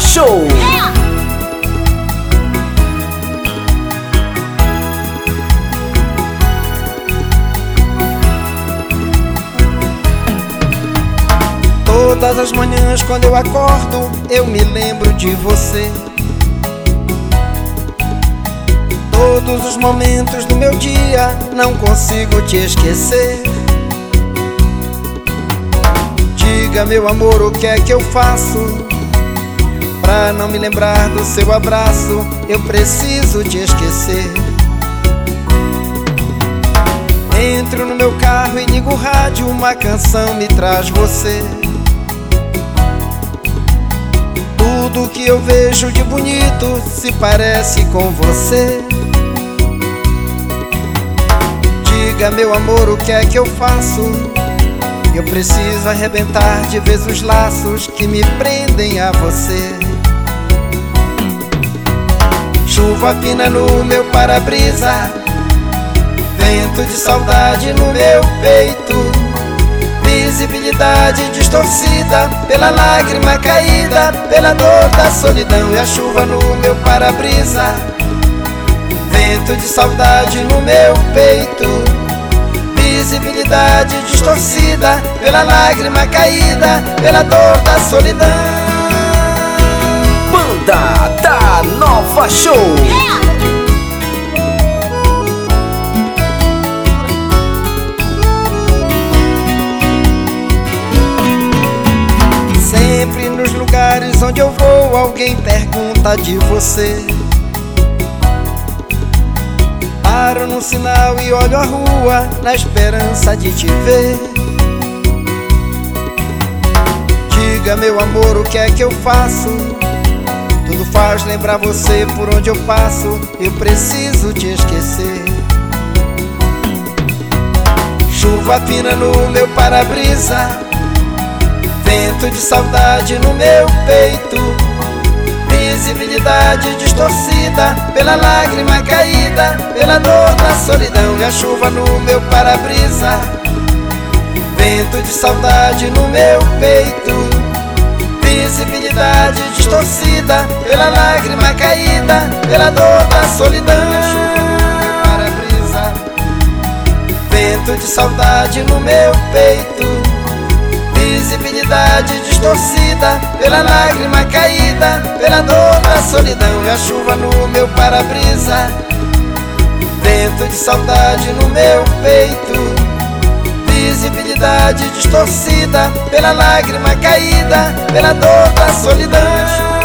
Show. Todas as manhãs quando eu acordo, eu me lembro de você. Todos os momentos do meu dia, não consigo te esquecer. Diga, meu amor, o que é que eu faço? Pra não me lembrar do seu abraço, eu preciso te esquecer. Entro no meu carro e ligo o rádio, uma canção me traz você. Tudo que eu vejo de bonito se parece com você. Diga, meu amor, o que é que eu faço? Eu preciso arrebentar de vez os laços que me prendem a você. Chuva fina no meu para-brisa, vento de saudade no meu peito. Visibilidade distorcida pela lágrima caída, pela dor da solidão e a chuva no meu para-brisa. Vento de saudade no meu peito, visibilidade distorcida pela lágrima caída, pela dor da solidão. Banda da Show. Sempre nos lugares onde eu vou, alguém pergunta de você. Paro no sinal e olho a rua na esperança de te ver. Diga, meu amor, o que é que eu faço? Tudo faz lembrar você por onde eu passo. Eu preciso te esquecer. Chuva fina no meu para-brisa. Vento de saudade no meu peito. Visibilidade distorcida pela lágrima caída, pela dor da solidão e a chuva no meu para-brisa. Vento de saudade no meu peito. Visibilidade distorcida pela lágrima caída, pela dor da solidão a chuva no meu para-brisa. Vento de saudade no meu peito. Visibilidade distorcida pela lágrima caída, pela dor da solidão e a chuva no meu para-brisa. Vento de saudade no meu peito. Visibilidade distorcida pela lágrima caída, pela dor da solidão.